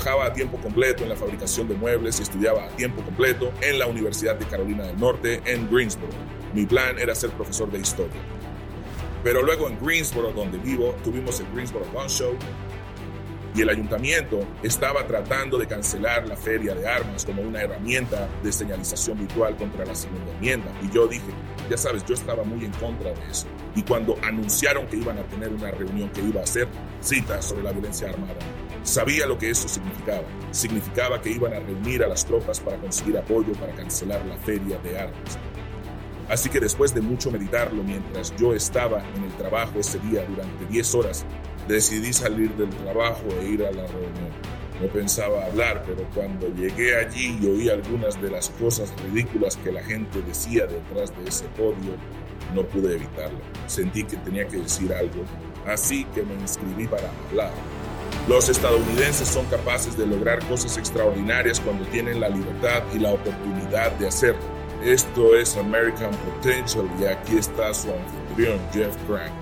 Trabajaba a tiempo completo en la fabricación de muebles y estudiaba a tiempo completo en la Universidad de Carolina del Norte en Greensboro. Mi plan era ser profesor de historia. Pero luego en Greensboro, donde vivo, tuvimos el Greensboro Gun Show y el ayuntamiento estaba tratando de cancelar la feria de armas como una herramienta de señalización virtual contra la segunda enmienda. Y yo dije, ya sabes, yo estaba muy en contra de eso. Y cuando anunciaron que iban a tener una reunión que iba a hacer cita sobre la violencia armada, sabía lo que eso significaba. Significaba que iban a reunir a las tropas para conseguir apoyo para cancelar la feria de armas. Así que después de mucho meditarlo mientras yo estaba en el trabajo ese día durante 10 horas, decidí salir del trabajo e ir a la reunión. No pensaba hablar, pero cuando llegué allí y oí algunas de las cosas ridículas que la gente decía detrás de ese podio, no pude evitarlo. Sentí que tenía que decir algo, así que me inscribí para hablar. Los estadounidenses son capaces de lograr cosas extraordinarias cuando tienen la libertad y la oportunidad de hacerlo. Esto es American Potential y aquí está su anfitrión Jeff Grant.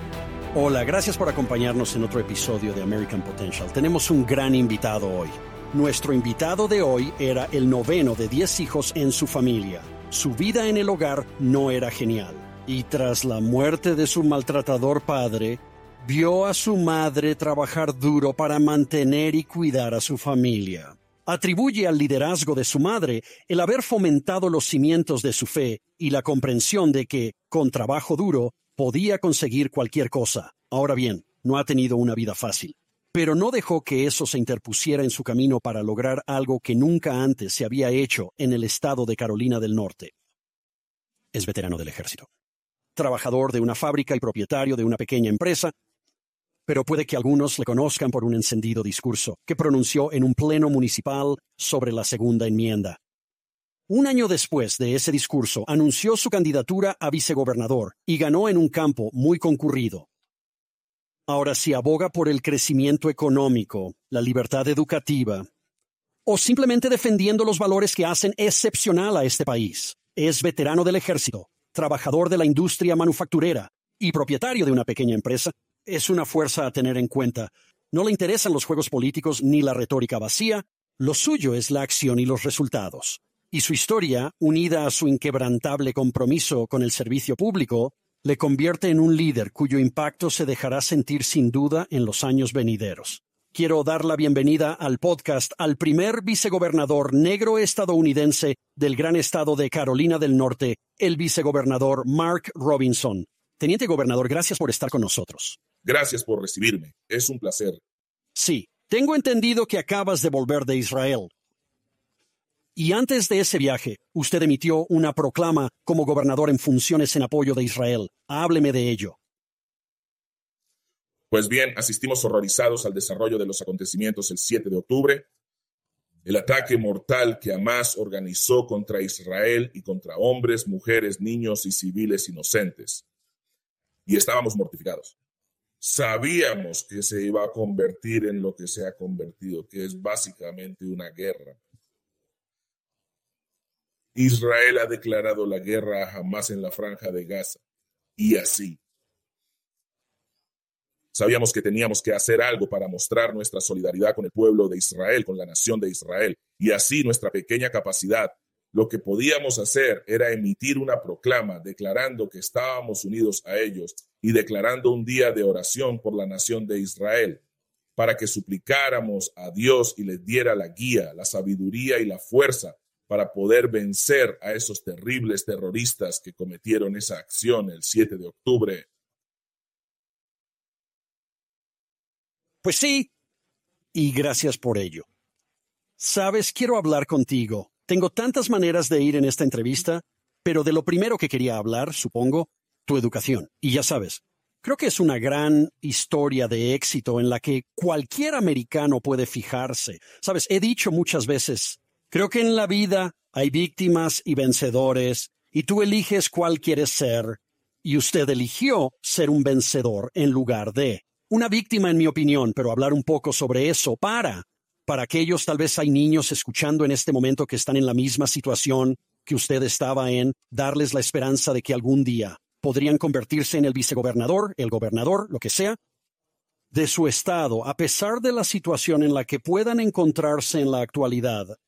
Hola, gracias por acompañarnos en otro episodio de American Potential. Tenemos un gran invitado hoy. Nuestro invitado de hoy era el noveno de 10 hijos en su familia. Su vida en el hogar no era genial. Y tras la muerte de su maltratador padre, vio a su madre trabajar duro para mantener y cuidar a su familia. Atribuye al liderazgo de su madre el haber fomentado los cimientos de su fe y la comprensión de que, con trabajo duro, podía conseguir cualquier cosa. Ahora bien, no ha tenido una vida fácil. Pero no dejó que eso se interpusiera en su camino para lograr algo que nunca antes se había hecho en el estado de Carolina del Norte. Es veterano del ejército. Trabajador de una fábrica y propietario de una pequeña empresa, pero puede que algunos le conozcan por un encendido discurso que pronunció en un pleno municipal sobre la segunda enmienda. Un año después de ese discurso, anunció su candidatura a vicegobernador y ganó en un campo muy concurrido. Ahora si aboga por el crecimiento económico, la libertad educativa, o simplemente defendiendo los valores que hacen excepcional a este país. Es veterano del ejército, trabajador de la industria manufacturera y propietario de una pequeña empresa. Es una fuerza a tener en cuenta. No le interesan los juegos políticos ni la retórica vacía. Lo suyo es la acción y los resultados y su historia, unida a su inquebrantable compromiso con el servicio público, le convierte en un líder cuyo impacto se dejará sentir sin duda en los años venideros. Quiero dar la bienvenida al podcast al primer vicegobernador negro estadounidense del gran estado de Carolina del Norte, el vicegobernador Mark Robinson. Teniente gobernador, gracias por estar con nosotros. Gracias por recibirme. Es un placer. Sí, tengo entendido que acabas de volver de Israel. Y antes de ese viaje, usted emitió una proclama como gobernador en funciones en apoyo de Israel. Hábleme de ello. Pues bien, asistimos horrorizados al desarrollo de los acontecimientos el 7 de octubre, el ataque mortal que Hamas organizó contra Israel y contra hombres, mujeres, niños y civiles inocentes. Y estábamos mortificados. Sabíamos que se iba a convertir en lo que se ha convertido, que es básicamente una guerra Israel ha declarado la guerra a Hamas en la franja de Gaza. Y así. Sabíamos que teníamos que hacer algo para mostrar nuestra solidaridad con el pueblo de Israel, con la nación de Israel, y así nuestra pequeña capacidad. Lo que podíamos hacer era emitir una proclama declarando que estábamos unidos a ellos y declarando un día de oración por la nación de Israel, para que suplicáramos a Dios y les diera la guía, la sabiduría y la fuerza para poder vencer a esos terribles terroristas que cometieron esa acción el 7 de octubre. Pues sí, y gracias por ello. Sabes, quiero hablar contigo. Tengo tantas maneras de ir en esta entrevista, pero de lo primero que quería hablar, supongo, tu educación. Y ya sabes, creo que es una gran historia de éxito en la que cualquier americano puede fijarse. Sabes, he dicho muchas veces, Creo que en la vida hay víctimas y vencedores, y tú eliges cuál quieres ser, y usted eligió ser un vencedor en lugar de una víctima, en mi opinión, pero hablar un poco sobre eso para, para aquellos tal vez hay niños escuchando en este momento que están en la misma situación que usted estaba en, darles la esperanza de que algún día podrían convertirse en el vicegobernador, el gobernador, lo que sea, de su estado a pesar de la situación en la que puedan encontrarse en la actualidad.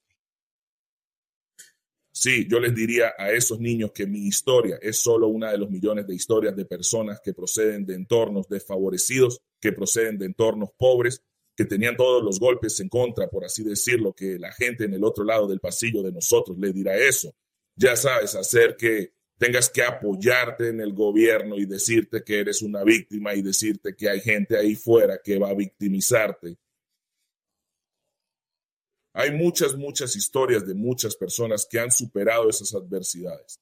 Sí, yo les diría a esos niños que mi historia es solo una de los millones de historias de personas que proceden de entornos desfavorecidos, que proceden de entornos pobres, que tenían todos los golpes en contra, por así decirlo, que la gente en el otro lado del pasillo de nosotros le dirá eso. Ya sabes, hacer que tengas que apoyarte en el gobierno y decirte que eres una víctima y decirte que hay gente ahí fuera que va a victimizarte. Hay muchas, muchas historias de muchas personas que han superado esas adversidades.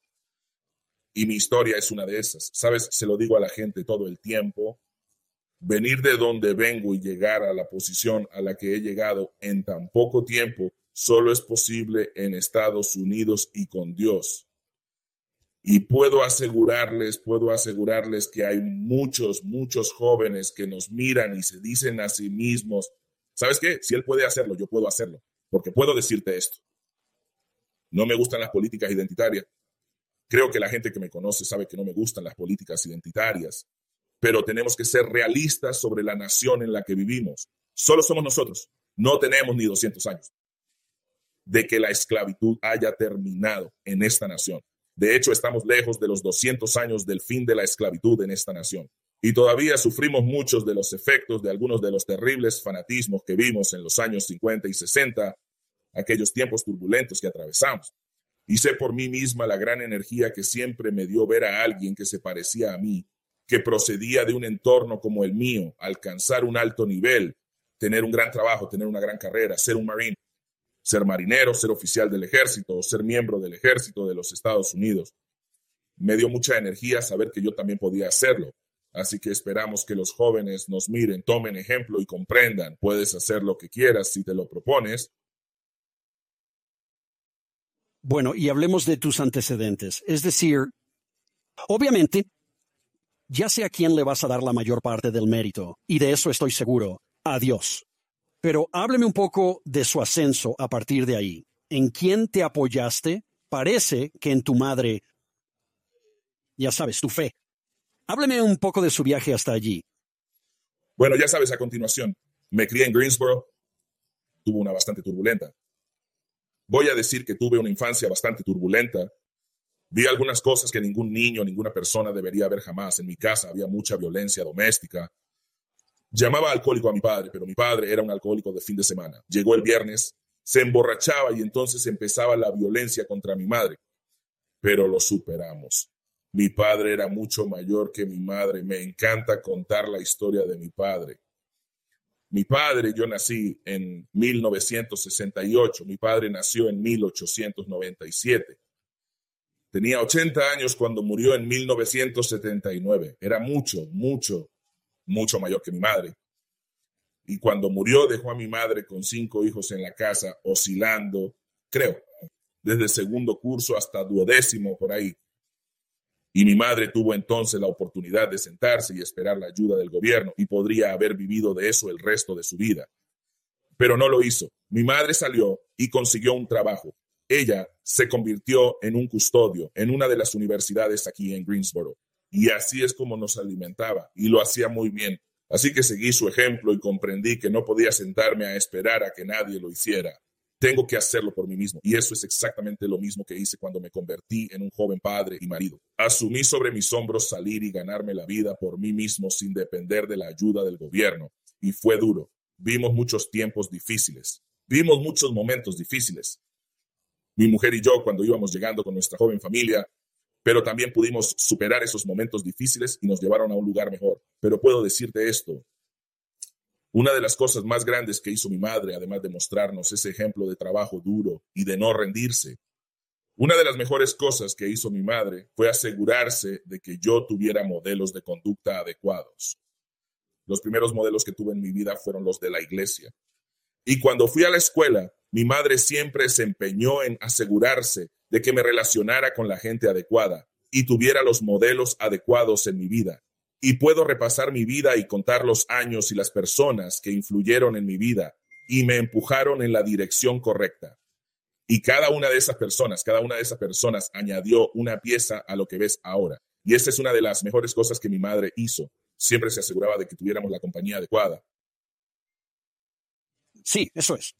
Y mi historia es una de esas. Sabes, se lo digo a la gente todo el tiempo. Venir de donde vengo y llegar a la posición a la que he llegado en tan poco tiempo solo es posible en Estados Unidos y con Dios. Y puedo asegurarles, puedo asegurarles que hay muchos, muchos jóvenes que nos miran y se dicen a sí mismos, ¿sabes qué? Si él puede hacerlo, yo puedo hacerlo, porque puedo decirte esto. No me gustan las políticas identitarias. Creo que la gente que me conoce sabe que no me gustan las políticas identitarias, pero tenemos que ser realistas sobre la nación en la que vivimos. Solo somos nosotros. No tenemos ni 200 años de que la esclavitud haya terminado en esta nación. De hecho, estamos lejos de los 200 años del fin de la esclavitud en esta nación. Y todavía sufrimos muchos de los efectos de algunos de los terribles fanatismos que vimos en los años 50 y 60, aquellos tiempos turbulentos que atravesamos. Sé por mí misma la gran energía que siempre me dio ver a alguien que se parecía a mí, que procedía de un entorno como el mío, alcanzar un alto nivel, tener un gran trabajo, tener una gran carrera, ser un marine, ser marinero, ser oficial del ejército, ser miembro del ejército de los Estados Unidos. Me dio mucha energía saber que yo también podía hacerlo. Así que esperamos que los jóvenes nos miren, tomen ejemplo y comprendan. Puedes hacer lo que quieras si te lo propones. Bueno, y hablemos de tus antecedentes. Es decir, obviamente, ya sé a quién le vas a dar la mayor parte del mérito, y de eso estoy seguro. Adiós. Pero hábleme un poco de su ascenso a partir de ahí. ¿En quién te apoyaste? Parece que en tu madre, ya sabes, tu fe. Hábleme un poco de su viaje hasta allí. Bueno, ya sabes, a continuación, me crié en Greensboro. Tuvo una bastante turbulenta. Voy a decir que tuve una infancia bastante turbulenta. Vi algunas cosas que ningún niño, ninguna persona debería ver jamás. En mi casa había mucha violencia doméstica, Llamaba alcohólico a mi padre, pero mi padre era un alcohólico de fin de semana. Llegó el viernes, se emborrachaba y entonces empezaba la violencia contra mi madre. Pero lo superamos. Mi padre era mucho mayor que mi madre. Me encanta contar la historia de mi padre. Mi padre, yo nací en 1968, mi padre nació en 1897. Tenía 80 años cuando murió en 1979. Era mucho, mucho, mucho mayor que mi madre. Y cuando murió dejó a mi madre con cinco hijos en la casa, oscilando, creo, desde segundo curso hasta duodécimo por ahí. Y mi madre tuvo entonces la oportunidad de sentarse y esperar la ayuda del gobierno y podría haber vivido de eso el resto de su vida. Pero no lo hizo. Mi madre salió y consiguió un trabajo. Ella se convirtió en un custodio en una de las universidades aquí en Greensboro. Y así es como nos alimentaba y lo hacía muy bien. Así que seguí su ejemplo y comprendí que no podía sentarme a esperar a que nadie lo hiciera. Tengo que hacerlo por mí mismo. Y eso es exactamente lo mismo que hice cuando me convertí en un joven padre y marido. Asumí sobre mis hombros salir y ganarme la vida por mí mismo sin depender de la ayuda del gobierno. Y fue duro. Vimos muchos tiempos difíciles. Vimos muchos momentos difíciles. Mi mujer y yo, cuando íbamos llegando con nuestra joven familia, pero también pudimos superar esos momentos difíciles y nos llevaron a un lugar mejor. Pero puedo decirte esto, una de las cosas más grandes que hizo mi madre, además de mostrarnos ese ejemplo de trabajo duro y de no rendirse, una de las mejores cosas que hizo mi madre fue asegurarse de que yo tuviera modelos de conducta adecuados. Los primeros modelos que tuve en mi vida fueron los de la iglesia. Y cuando fui a la escuela, mi madre siempre se empeñó en asegurarse de que me relacionara con la gente adecuada y tuviera los modelos adecuados en mi vida. Y puedo repasar mi vida y contar los años y las personas que influyeron en mi vida y me empujaron en la dirección correcta. Y cada una de esas personas, cada una de esas personas añadió una pieza a lo que ves ahora. Y esa es una de las mejores cosas que mi madre hizo. siempre se aseguraba de que tuviéramos la compañía adecuada. Sí, eso es.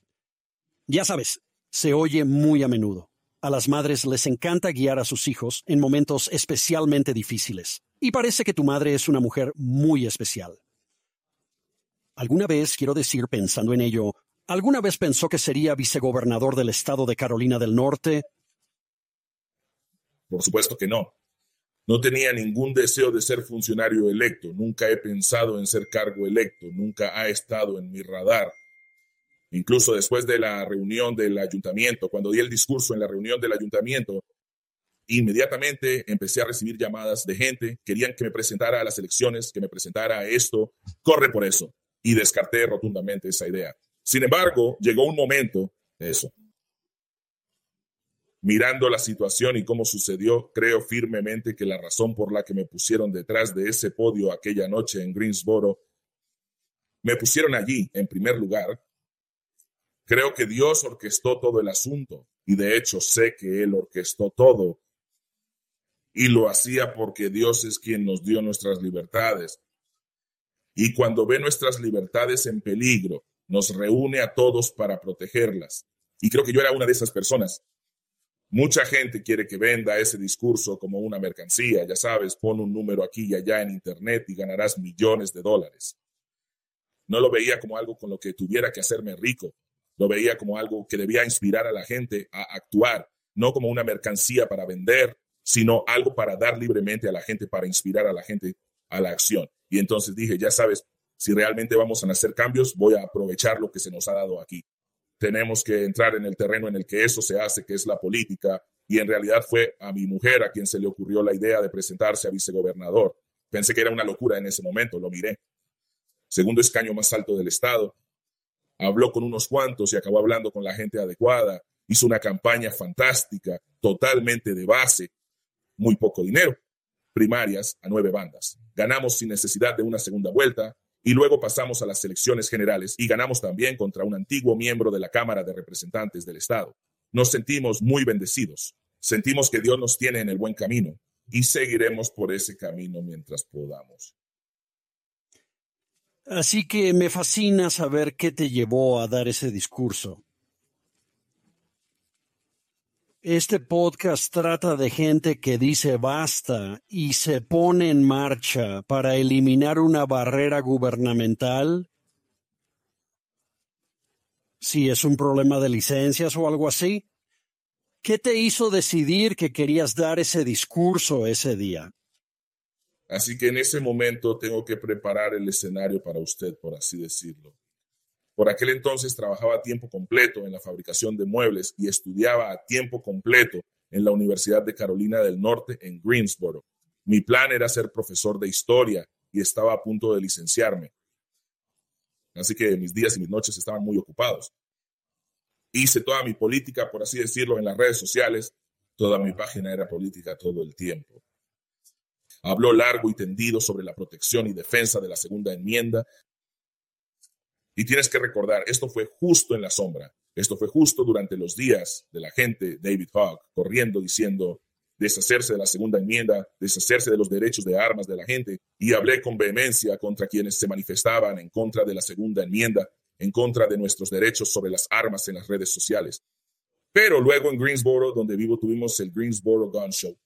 Ya sabes, se oye muy a menudo. A las madres les encanta guiar a sus hijos en momentos especialmente difíciles. Y parece que tu madre es una mujer muy especial. ¿Alguna vez, quiero decir, pensando en ello, alguna vez pensó que sería vicegobernador del estado de Carolina del Norte? Por supuesto que no. No tenía ningún deseo de ser funcionario electo. Nunca he pensado en ser cargo electo. Nunca ha estado en mi radar. Incluso después de la reunión del ayuntamiento, cuando di el discurso en la reunión del ayuntamiento, inmediatamente empecé a recibir llamadas de gente, querían que me presentara a las elecciones, que me presentara esto, corre por eso. Y descarté rotundamente esa idea. Sin embargo, llegó un momento, eso, mirando la situación y cómo sucedió, creo firmemente que la razón por la que me pusieron detrás de ese podio aquella noche en Greensboro, me pusieron allí en primer lugar Creo que Dios orquestó todo el asunto y de hecho sé que Él orquestó todo y lo hacía porque Dios es quien nos dio nuestras libertades. Y cuando ve nuestras libertades en peligro, nos reúne a todos para protegerlas. Y creo que yo era una de esas personas. Mucha gente quiere que venda ese discurso como una mercancía, ya sabes, pon un número aquí y allá en Internet y ganarás millones de dólares. No lo veía como algo con lo que tuviera que hacerme rico, lo veía como algo que debía inspirar a la gente a actuar, no como una mercancía para vender, sino algo para dar libremente a la gente, para inspirar a la gente a la acción. Y entonces dije, ya sabes, si realmente vamos a hacer cambios, voy a aprovechar lo que se nos ha dado aquí. Tenemos que entrar en el terreno en el que eso se hace, que es la política. Y en realidad fue a mi mujer a quien se le ocurrió la idea de presentarse a vicegobernador. Pensé que era una locura en ese momento, lo miré. Segundo escaño más alto del estado, habló con unos cuantos y acabó hablando con la gente adecuada, hizo una campaña fantástica, totalmente de base, muy poco dinero, primarias a nueve bandas. Ganamos sin necesidad de una segunda vuelta y luego pasamos a las elecciones generales y ganamos también contra un antiguo miembro de la Cámara de Representantes del Estado. Nos sentimos muy bendecidos, sentimos que Dios nos tiene en el buen camino y seguiremos por ese camino mientras podamos. Así que me fascina saber qué te llevó a dar ese discurso. Este podcast trata de gente que dice basta y se pone en marcha para eliminar una barrera gubernamental. Si es un problema de licencias o algo así. ¿Qué te hizo decidir que querías dar ese discurso ese día? Así que en ese momento tengo que preparar el escenario para usted, por así decirlo. Por aquel entonces trabajaba a tiempo completo en la fabricación de muebles y estudiaba a tiempo completo en la Universidad de Carolina del Norte en Greensboro. Mi plan era ser profesor de historia y estaba a punto de licenciarme. Así que mis días y mis noches estaban muy ocupados. Hice toda mi política, por así decirlo, en las redes sociales. Toda mi página era política todo el tiempo. Habló largo y tendido sobre la protección y defensa de la segunda enmienda. Y tienes que recordar, esto fue justo en la sombra. Esto fue justo durante los días de la gente, David Hogg, corriendo diciendo deshacerse de la segunda enmienda, deshacerse de los derechos de armas de la gente. Y hablé con vehemencia contra quienes se manifestaban en contra de la segunda enmienda, en contra de nuestros derechos sobre las armas en las redes sociales. Pero luego en Greensboro, donde vivo, tuvimos el Greensboro Gun Show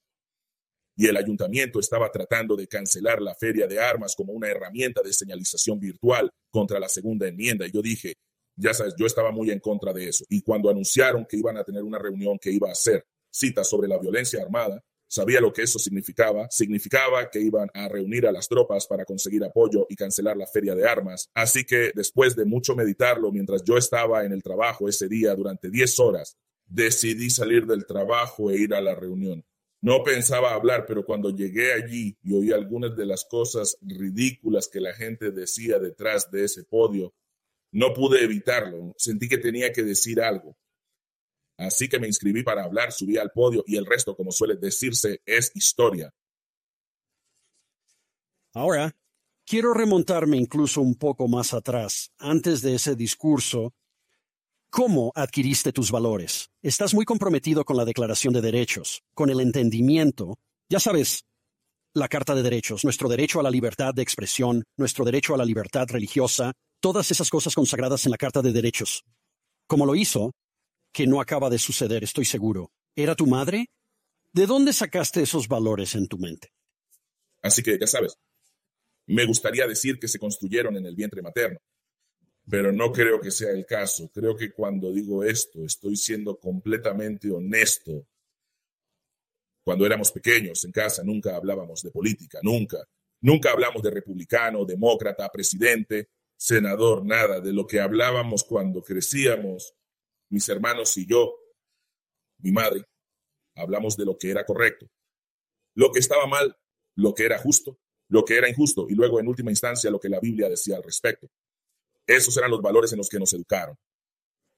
y el ayuntamiento estaba tratando de cancelar la feria de armas como una herramienta de señalización virtual contra la segunda enmienda. Y yo dije, ya sabes, yo estaba muy en contra de eso. Y cuando anunciaron que iban a tener una reunión que iba a ser cita sobre la violencia armada, sabía lo que eso significaba. Significaba que iban a reunir a las tropas para conseguir apoyo y cancelar la feria de armas. Así que después de mucho meditarlo, mientras yo estaba en el trabajo ese día durante 10 horas, decidí salir del trabajo e ir a la reunión. No pensaba hablar, pero cuando llegué allí y oí algunas de las cosas ridículas que la gente decía detrás de ese podio, no pude evitarlo. Sentí que tenía que decir algo. Así que me inscribí para hablar, subí al podio y el resto, como suele decirse, es historia. Ahora, quiero remontarme incluso un poco más atrás, antes de ese discurso ¿Cómo adquiriste tus valores? Estás muy comprometido con la Declaración de Derechos, con el entendimiento, ya sabes, la Carta de Derechos, nuestro derecho a la libertad de expresión, nuestro derecho a la libertad religiosa, todas esas cosas consagradas en la Carta de Derechos. Como lo hizo, que no acaba de suceder, estoy seguro. ¿Era tu madre? ¿De dónde sacaste esos valores en tu mente? Así que ya sabes, me gustaría decir que se construyeron en el vientre materno, pero no creo que sea el caso. Creo que cuando digo esto estoy siendo completamente honesto. Cuando éramos pequeños en casa nunca hablábamos de política, nunca. Nunca hablamos de republicano, demócrata, presidente, senador, nada. De lo que hablábamos cuando crecíamos, mis hermanos y yo, mi madre, hablamos de lo que era correcto, lo que estaba mal, lo que era justo, lo que era injusto y luego en última instancia lo que la Biblia decía al respecto. Esos eran los valores en los que nos educaron.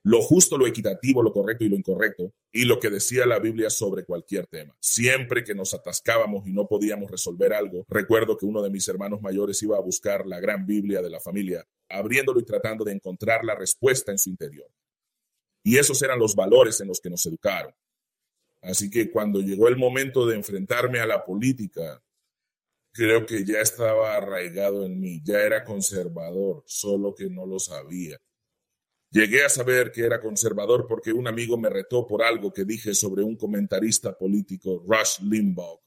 Lo justo, lo equitativo, lo correcto y lo incorrecto, y lo que decía la Biblia sobre cualquier tema. Siempre que nos atascábamos y no podíamos resolver algo, recuerdo que uno de mis hermanos mayores iba a buscar la gran Biblia de la familia, abriéndolo y tratando de encontrar la respuesta en su interior. Y esos eran los valores en los que nos educaron. Así que cuando llegó el momento de enfrentarme a la política, creo que ya estaba arraigado en mí, ya era conservador, solo que no lo sabía. Llegué a saber que era conservador porque un amigo me retó por algo que dije sobre un comentarista político, Rush Limbaugh.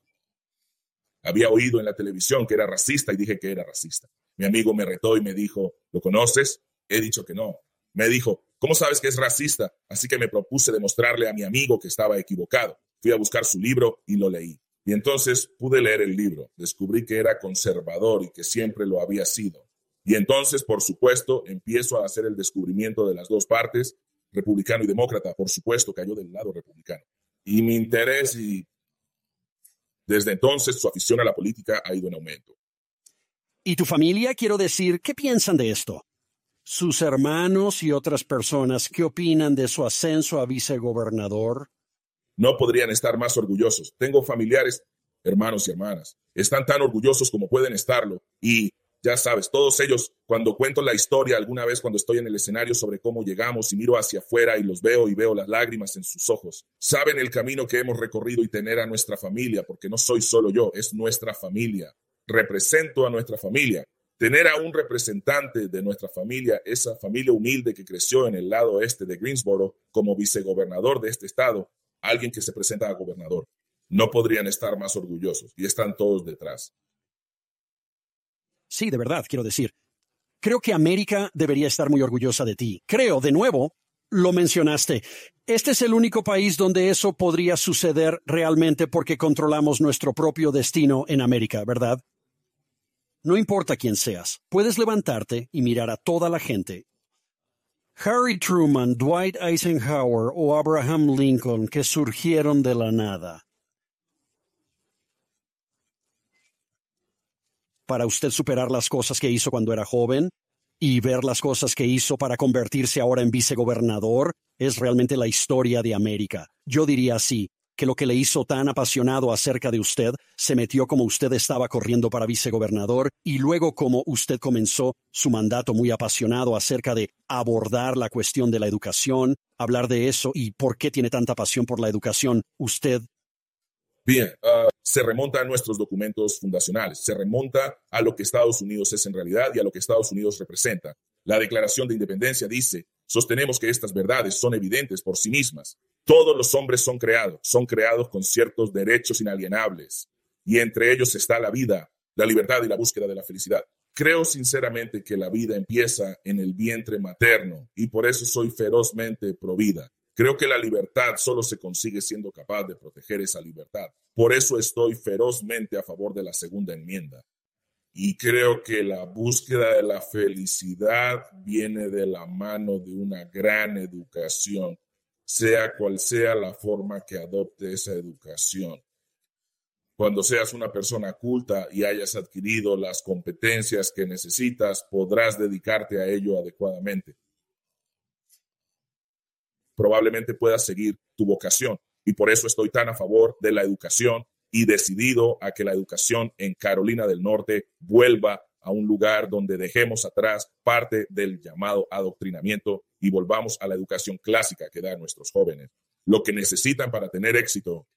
Había oído en la televisión que era racista y dije que era racista. Mi amigo me retó y me dijo, ¿lo conoces? He dicho que no. Me dijo, ¿cómo sabes que es racista? Así que me propuse demostrarle a mi amigo que estaba equivocado. Fui a buscar su libro y lo leí. Y entonces pude leer el libro, descubrí que era conservador y que siempre lo había sido. Y entonces, por supuesto, empiezo a hacer el descubrimiento de las dos partes, republicano y demócrata. Por supuesto, cayó del lado republicano. Y mi interés y desde entonces su afición a la política ha ido en aumento. ¿Y tu familia, quiero decir, qué piensan de esto? Sus hermanos y otras personas, ¿qué opinan de su ascenso a vicegobernador? No podrían estar más orgullosos. Tengo familiares, hermanos y hermanas. Están tan orgullosos como pueden estarlo. Y ya sabes, todos ellos, cuando cuento la historia alguna vez cuando estoy en el escenario sobre cómo llegamos y miro hacia afuera y los veo y veo las lágrimas en sus ojos, saben el camino que hemos recorrido y tener a nuestra familia, porque no soy solo yo, es nuestra familia. Represento a nuestra familia. Tener a un representante de nuestra familia, esa familia humilde que creció en el lado este de Greensboro como vicegobernador de este estado, alguien que se presenta a gobernador. No podrían estar más orgullosos y están todos detrás. Sí, de verdad, quiero decir. Creo que América debería estar muy orgullosa de ti. Creo, de nuevo, lo mencionaste. Este es el único país donde eso podría suceder realmente porque controlamos nuestro propio destino en América, ¿verdad? No importa quién seas, puedes levantarte y mirar a toda la gente Harry Truman, Dwight Eisenhower o Abraham Lincoln que surgieron de la nada. Para usted superar las cosas que hizo cuando era joven y ver las cosas que hizo para convertirse ahora en vicegobernador es realmente la historia de América. Yo diría así, que lo que le hizo tan apasionado acerca de usted se metió como usted estaba corriendo para vicegobernador y luego como usted comenzó su mandato muy apasionado acerca de abordar la cuestión de la educación, hablar de eso y por qué tiene tanta pasión por la educación. Usted Bien, ah, se remonta a nuestros documentos fundacionales, se remonta a lo que Estados Unidos es en realidad y a lo que Estados Unidos representa. La Declaración de Independencia dice, sostenemos que estas verdades son evidentes por sí mismas. Todos los hombres son creados, son creados con ciertos derechos inalienables, y entre ellos está la vida, la libertad y la búsqueda de la felicidad. Creo sinceramente que la vida empieza en el vientre materno y por eso soy ferozmente provida. Creo que la libertad solo se consigue siendo capaz de proteger esa libertad. Por eso estoy ferozmente a favor de la segunda enmienda. Y creo que la búsqueda de la felicidad viene de la mano de una gran educación, sea cual sea la forma que adopte esa educación. Cuando seas una persona culta y hayas adquirido las competencias que necesitas, podrás dedicarte a ello adecuadamente. Probablemente puedas seguir tu vocación y por eso estoy tan a favor de la educación y decidido a que la educación en Carolina del Norte vuelva a un lugar donde dejemos atrás parte del llamado adoctrinamiento y volvamos a la educación clásica que da a nuestros jóvenes. Lo que necesitan para tener éxito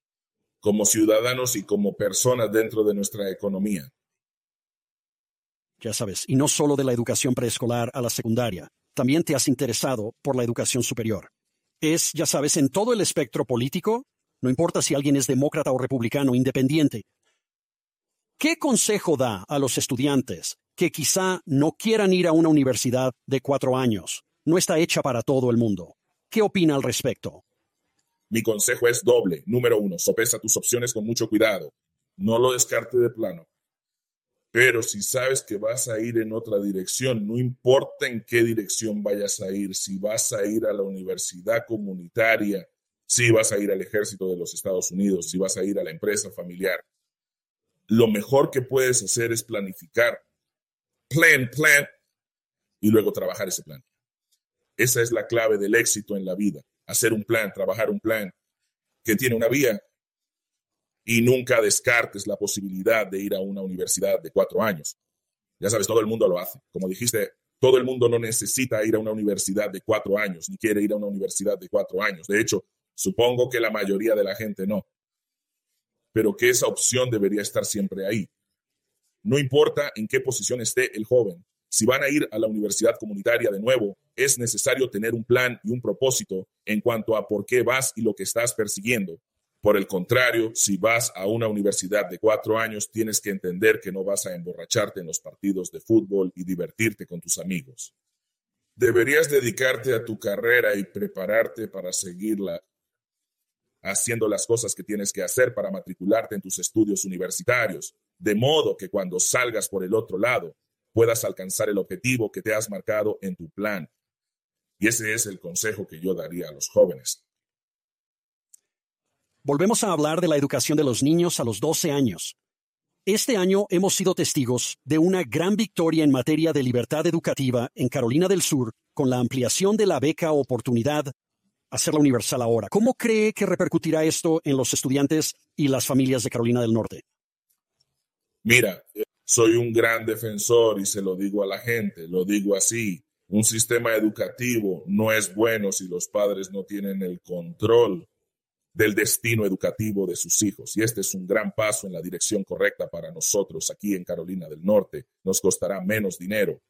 como ciudadanos y como personas dentro de nuestra economía. Ya sabes, y no solo de la educación preescolar a la secundaria, también te has interesado por la educación superior. Es, ya sabes, en todo el espectro político, no importa si alguien es demócrata o republicano independiente. ¿Qué consejo da a los estudiantes que quizá no quieran ir a una universidad de cuatro años? No está hecha para todo el mundo. ¿Qué opina al respecto? Mi consejo es doble. Número uno, sopesa tus opciones con mucho cuidado. No lo descarte de plano. Pero si sabes que vas a ir en otra dirección, no importa en qué dirección vayas a ir, si vas a ir a la universidad comunitaria, si vas a ir al ejército de los Estados Unidos, si vas a ir a la empresa familiar, lo mejor que puedes hacer es planificar, plan, plan, y luego trabajar ese plan. Esa es la clave del éxito en la vida, hacer un plan, trabajar un plan que tiene una vía y nunca descartes la posibilidad de ir a una universidad de cuatro años. Ya sabes, todo el mundo lo hace. Como dijiste, todo el mundo no necesita ir a una universidad de cuatro años, ni quiere ir a una universidad de cuatro años. De hecho, supongo que la mayoría de la gente no. Pero que esa opción debería estar siempre ahí. No importa en qué posición esté el joven. Si van a ir a la universidad comunitaria de nuevo, es necesario tener un plan y un propósito en cuanto a por qué vas y lo que estás persiguiendo. Por el contrario, si vas a una universidad de cuatro años, tienes que entender que no vas a emborracharte en los partidos de fútbol y divertirte con tus amigos. Deberías dedicarte a tu carrera y prepararte para seguirla haciendo las cosas que tienes que hacer para matricularte en tus estudios universitarios, de modo que cuando salgas por el otro lado puedas alcanzar el objetivo que te has marcado en tu plan. Y ese es el consejo que yo daría a los jóvenes. Volvemos a hablar de la educación de los niños a los 12 años. Este año hemos sido testigos de una gran victoria en materia de libertad educativa en Carolina del Sur con la ampliación de la beca oportunidad hacerla universal ahora. ¿Cómo cree que repercutirá esto en los estudiantes y las familias de Carolina del Norte? Mira, soy un gran defensor y se lo digo a la gente, lo digo así. Un sistema educativo no es bueno si los padres no tienen el control del destino educativo de sus hijos. Y este es un gran paso en la dirección correcta para nosotros aquí en Carolina del Norte. Nos costará menos dinero.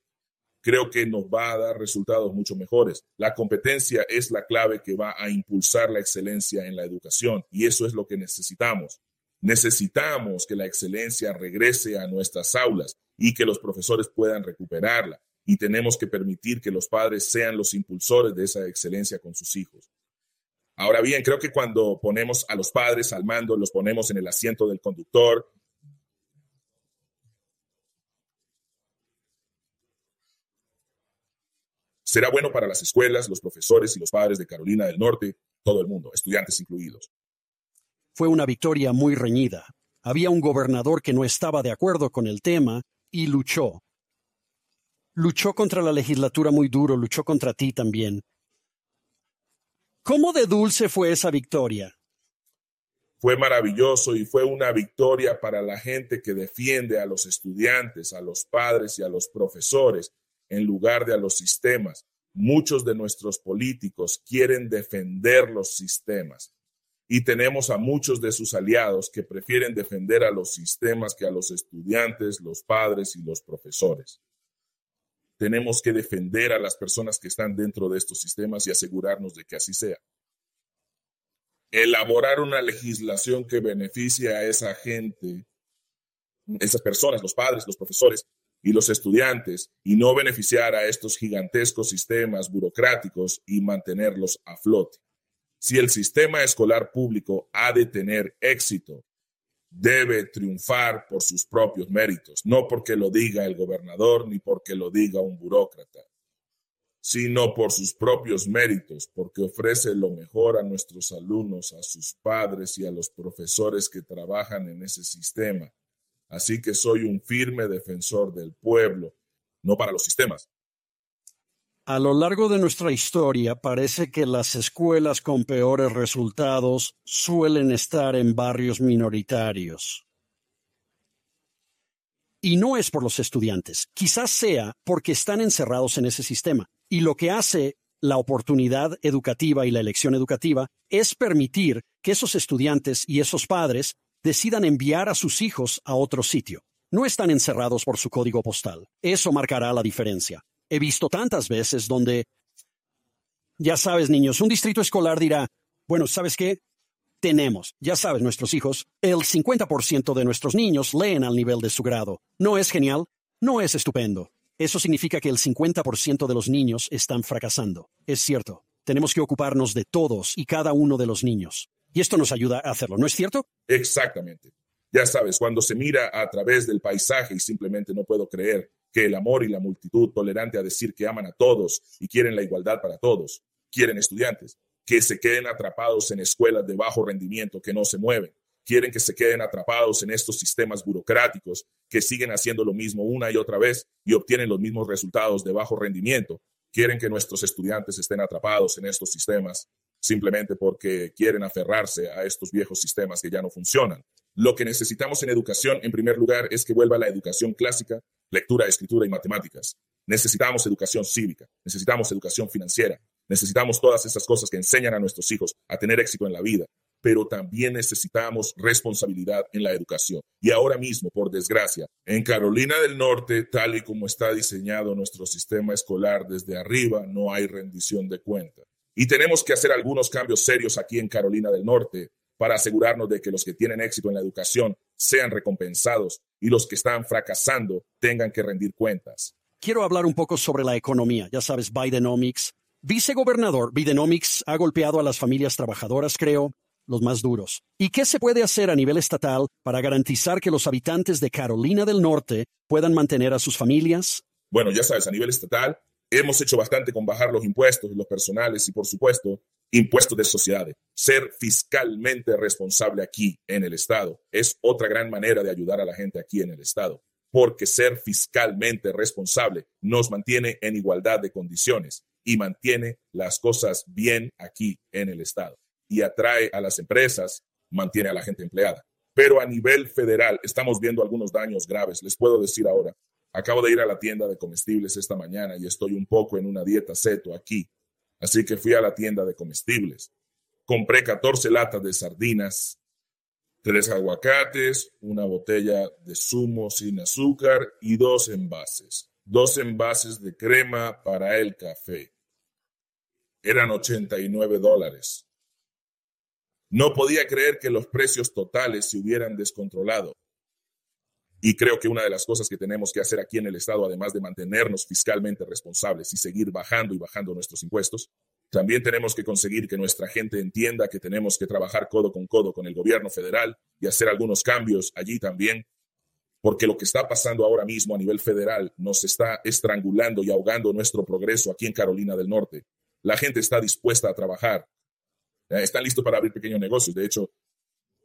Creo que nos va a dar resultados mucho mejores. La competencia es la clave que va a impulsar la excelencia en la educación y eso es lo que necesitamos. Necesitamos que la excelencia regrese a nuestras aulas y que los profesores puedan recuperarla. Y tenemos que permitir que los padres sean los impulsores de esa excelencia con sus hijos. Ahora bien, creo que cuando ponemos a los padres al mando, los ponemos en el asiento del conductor, será bueno para las escuelas, los profesores y los padres de Carolina del Norte, todo el mundo, estudiantes incluidos. Fue una victoria muy reñida. Había un gobernador que no estaba de acuerdo con el tema y luchó. Luchó contra la legislatura muy duro, luchó contra ti también. ¿Cómo de dulce fue esa victoria? Fue maravilloso y fue una victoria para la gente que defiende a los estudiantes, a los padres y a los profesores en lugar de a los sistemas. Muchos de nuestros políticos quieren defender los sistemas y tenemos a muchos de sus aliados que prefieren defender a los sistemas que a los estudiantes, los padres y los profesores. Tenemos que defender a las personas que están dentro de estos sistemas y asegurarnos de que así sea. Elaborar una legislación que beneficie a esa gente, esas personas, los padres, los profesores y los estudiantes, y no beneficiar a estos gigantescos sistemas burocráticos y mantenerlos a flote. Si el sistema escolar público ha de tener éxito, debe triunfar por sus propios méritos, no porque lo diga el gobernador ni porque lo diga un burócrata, sino por sus propios méritos, porque ofrece lo mejor a nuestros alumnos, a sus padres y a los profesores que trabajan en ese sistema. Así que soy un firme defensor del pueblo, no para los sistemas, a lo largo de nuestra historia parece que las escuelas con peores resultados suelen estar en barrios minoritarios. Y no es por los estudiantes, quizás sea porque están encerrados en ese sistema. Y lo que hace la oportunidad educativa y la elección educativa es permitir que esos estudiantes y esos padres decidan enviar a sus hijos a otro sitio. No están encerrados por su código postal. Eso marcará la diferencia. He visto tantas veces donde, ya sabes, niños, un distrito escolar dirá, bueno, ¿sabes qué? Tenemos, ya sabes, nuestros hijos, el 50% de nuestros niños leen al nivel de su grado. ¿No es genial? No es estupendo. Eso significa que el 50% de los niños están fracasando. Es cierto. Tenemos que ocuparnos de todos y cada uno de los niños. Y esto nos ayuda a hacerlo, ¿no es cierto? Exactamente. Ya sabes, cuando se mira a través del paisaje y simplemente no puedo creer que el amor y la multitud tolerante a decir que aman a todos y quieren la igualdad para todos, quieren estudiantes, que se queden atrapados en escuelas de bajo rendimiento que no se mueven, quieren que se queden atrapados en estos sistemas burocráticos que siguen haciendo lo mismo una y otra vez y obtienen los mismos resultados de bajo rendimiento, quieren que nuestros estudiantes estén atrapados en estos sistemas simplemente porque quieren aferrarse a estos viejos sistemas que ya no funcionan. Lo que necesitamos en educación, en primer lugar, es que vuelva la educación clásica, lectura, escritura y matemáticas. Necesitamos educación cívica, necesitamos educación financiera, necesitamos todas esas cosas que enseñan a nuestros hijos a tener éxito en la vida, pero también necesitamos responsabilidad en la educación. Y ahora mismo, por desgracia, en Carolina del Norte, tal y como está diseñado nuestro sistema escolar desde arriba, no hay rendición de cuentas. Y tenemos que hacer algunos cambios serios aquí en Carolina del Norte para asegurarnos de que los que tienen éxito en la educación sean recompensados y los que están fracasando tengan que rendir cuentas. Quiero hablar un poco sobre la economía. Ya sabes, Bidenomics. Vicegobernador, Bidenomics ha golpeado a las familias trabajadoras, creo, los más duros. ¿Y qué se puede hacer a nivel estatal para garantizar que los habitantes de Carolina del Norte puedan mantener a sus familias? Bueno, ya sabes, a nivel estatal Hemos hecho bastante con bajar los impuestos, los personales y, por supuesto, impuestos de sociedades. Ser fiscalmente responsable aquí en el Estado es otra gran manera de ayudar a la gente aquí en el Estado, porque ser fiscalmente responsable nos mantiene en igualdad de condiciones y mantiene las cosas bien aquí en el Estado y atrae a las empresas, mantiene a la gente empleada. Pero a nivel federal estamos viendo algunos daños graves. Les puedo decir ahora, Acabo de ir a la tienda de comestibles esta mañana y estoy un poco en una dieta seto aquí. Así que fui a la tienda de comestibles. Compré 14 latas de sardinas, tres aguacates, una botella de zumo sin azúcar y dos envases. Dos envases de crema para el café. Eran 89 dólares. No podía creer que los precios totales se hubieran descontrolado. Y creo que una de las cosas que tenemos que hacer aquí en el Estado, además de mantenernos fiscalmente responsables y seguir bajando y bajando nuestros impuestos, también tenemos que conseguir que nuestra gente entienda que tenemos que trabajar codo con codo con el gobierno federal y hacer algunos cambios allí también, porque lo que está pasando ahora mismo a nivel federal nos está estrangulando y ahogando nuestro progreso aquí en Carolina del Norte. La gente está dispuesta a trabajar, eh, están listos para abrir pequeños negocios. De hecho,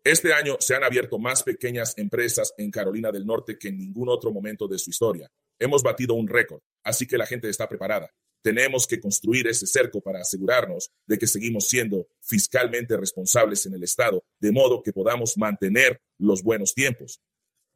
este año se han abierto más pequeñas empresas en Carolina del Norte que en ningún otro momento de su historia. Hemos batido un récord, así que la gente está preparada. Tenemos que construir ese cerco para asegurarnos de que seguimos siendo fiscalmente responsables en el Estado, de modo que podamos mantener los buenos tiempos.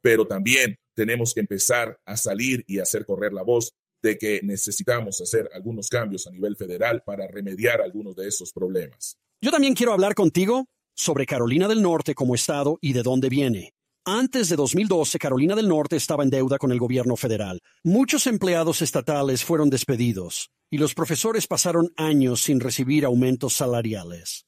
Pero también tenemos que empezar a salir y hacer correr la voz de que necesitamos hacer algunos cambios a nivel federal para remediar algunos de esos problemas. Yo también quiero hablar contigo sobre Carolina del Norte como estado y de dónde viene. Antes de 2012, Carolina del Norte estaba en deuda con el gobierno federal. Muchos empleados estatales fueron despedidos y los profesores pasaron años sin recibir aumentos salariales.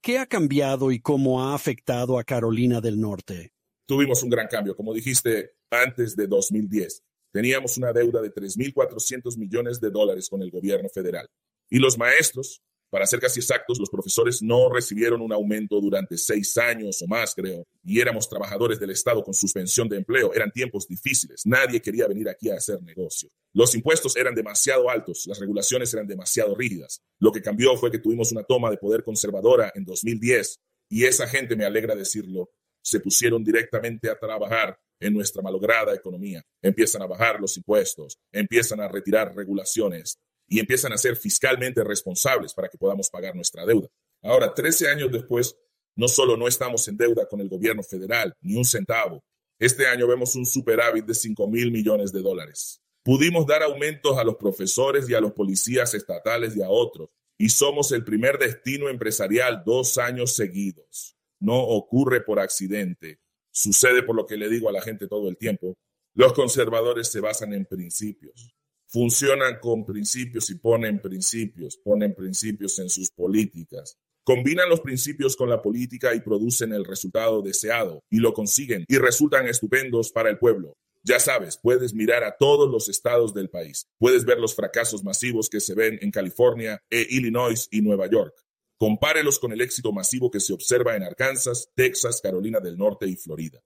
¿Qué ha cambiado y cómo ha afectado a Carolina del Norte? Tuvimos un gran cambio, como dijiste, antes de 2010. Teníamos una deuda de 3.400 millones de dólares con el gobierno federal. Y los maestros para ser casi exactos, los profesores no recibieron un aumento durante seis años o más, creo, y éramos trabajadores del Estado con suspensión de empleo. Eran tiempos difíciles. Nadie quería venir aquí a hacer negocio. Los impuestos eran demasiado altos, las regulaciones eran demasiado rígidas. Lo que cambió fue que tuvimos una toma de poder conservadora en 2010 y esa gente, me alegra decirlo, se pusieron directamente a trabajar en nuestra malograda economía. Empiezan a bajar los impuestos, empiezan a retirar regulaciones, y empiezan a ser fiscalmente responsables para que podamos pagar nuestra deuda. Ahora, 13 años después, no solo no estamos en deuda con el gobierno federal, ni un centavo. Este año vemos un superávit de 5 mil millones de dólares. Pudimos dar aumentos a los profesores y a los policías estatales y a otros, y somos el primer destino empresarial dos años seguidos. No ocurre por accidente, sucede por lo que le digo a la gente todo el tiempo. Los conservadores se basan en principios, funcionan con principios y ponen principios, ponen principios en sus políticas. Combinan los principios con la política y producen el resultado deseado y lo consiguen y resultan estupendos para el pueblo. Ya sabes, puedes mirar a todos los estados del país. Puedes ver los fracasos masivos que se ven en California, e Illinois y Nueva York. Compárelos con el éxito masivo que se observa en Arkansas, Texas, Carolina del Norte y Florida.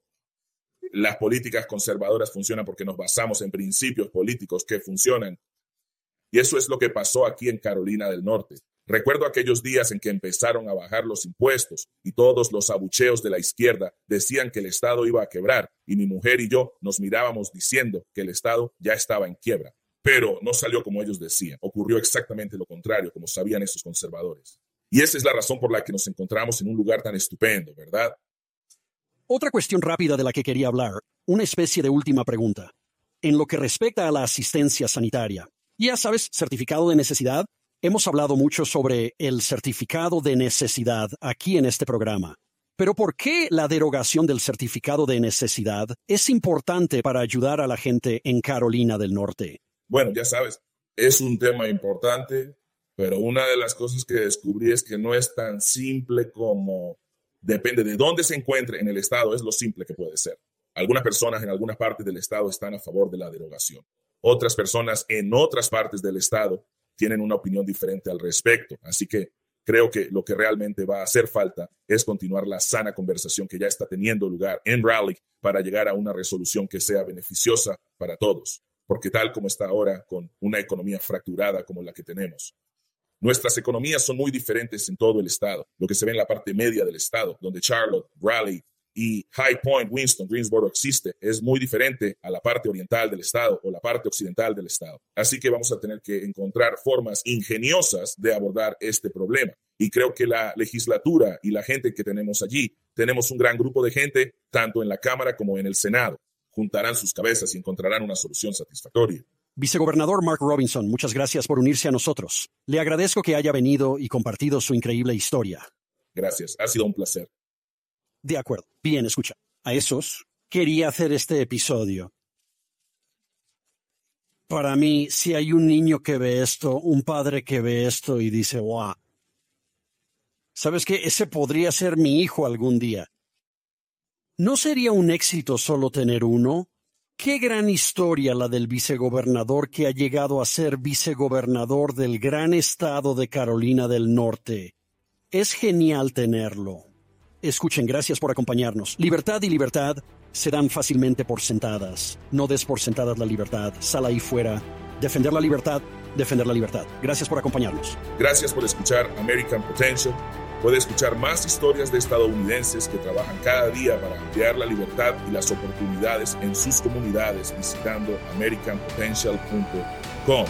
Las políticas conservadoras funcionan porque nos basamos en principios políticos que funcionan. Y eso es lo que pasó aquí en Carolina del Norte. Recuerdo aquellos días en que empezaron a bajar los impuestos y todos los abucheos de la izquierda decían que el Estado iba a quebrar y mi mujer y yo nos mirábamos diciendo que el Estado ya estaba en quiebra. Pero no salió como ellos decían, ocurrió exactamente lo contrario, como sabían esos conservadores. Y esa es la razón por la que nos encontramos en un lugar tan estupendo, ¿verdad? Otra cuestión rápida de la que quería hablar, una especie de última pregunta. En lo que respecta a la asistencia sanitaria, ya sabes, certificado de necesidad, Hemos hablado mucho sobre el certificado de necesidad aquí en este programa. Pero ¿por qué la derogación del certificado de necesidad es importante para ayudar a la gente en Carolina del Norte? Bueno, ya sabes, es un tema importante, pero una de las cosas que descubrí es que no es tan simple como depende de dónde se encuentre en el estado, es lo simple que puede ser. Algunas personas en algunas partes del estado están a favor de la derogación. Otras personas en otras partes del estado tienen una opinión diferente al respecto. Así que creo que lo que realmente va a hacer falta es continuar la sana conversación que ya está teniendo lugar en Raleigh para llegar a una resolución que sea beneficiosa para todos. Porque tal como está ahora, con una economía fracturada como la que tenemos, Nuestras economías son muy diferentes en todo el estado. Lo que se ve en la parte media del estado, donde Charlotte, Raleigh, y High Point, Winston, Greensboro existe, es muy diferente a la parte oriental del estado o la parte occidental del estado. Así que vamos a tener que encontrar formas ingeniosas de abordar este problema. Y creo que la legislatura y la gente que tenemos allí, tenemos un gran grupo de gente, tanto en la Cámara como en el Senado, juntarán sus cabezas y encontrarán una solución satisfactoria. Vicegobernador Mark Robinson, muchas gracias por unirse a nosotros. Le agradezco que haya venido y compartido su increíble historia. Gracias, ha sido un placer. De acuerdo. Bien, escucha. A esos quería hacer este episodio. Para mí, si hay un niño que ve esto, un padre que ve esto y dice, wow, ¿sabes qué? Ese podría ser mi hijo algún día. ¿No sería un éxito solo tener uno? Qué gran historia la del vicegobernador que ha llegado a ser vicegobernador del gran estado de Carolina del Norte. Es genial tenerlo. Escuchen, gracias por acompañarnos. Libertad y libertad se dan fácilmente por sentadas. No des por sentadas la libertad. Sal ahí fuera. Defender la libertad, defender la libertad. Gracias por acompañarnos. Gracias por escuchar American Potential. Puede escuchar más historias de estadounidenses que trabajan cada día para ampliar la libertad y las oportunidades en sus comunidades visitando americanpotential.com.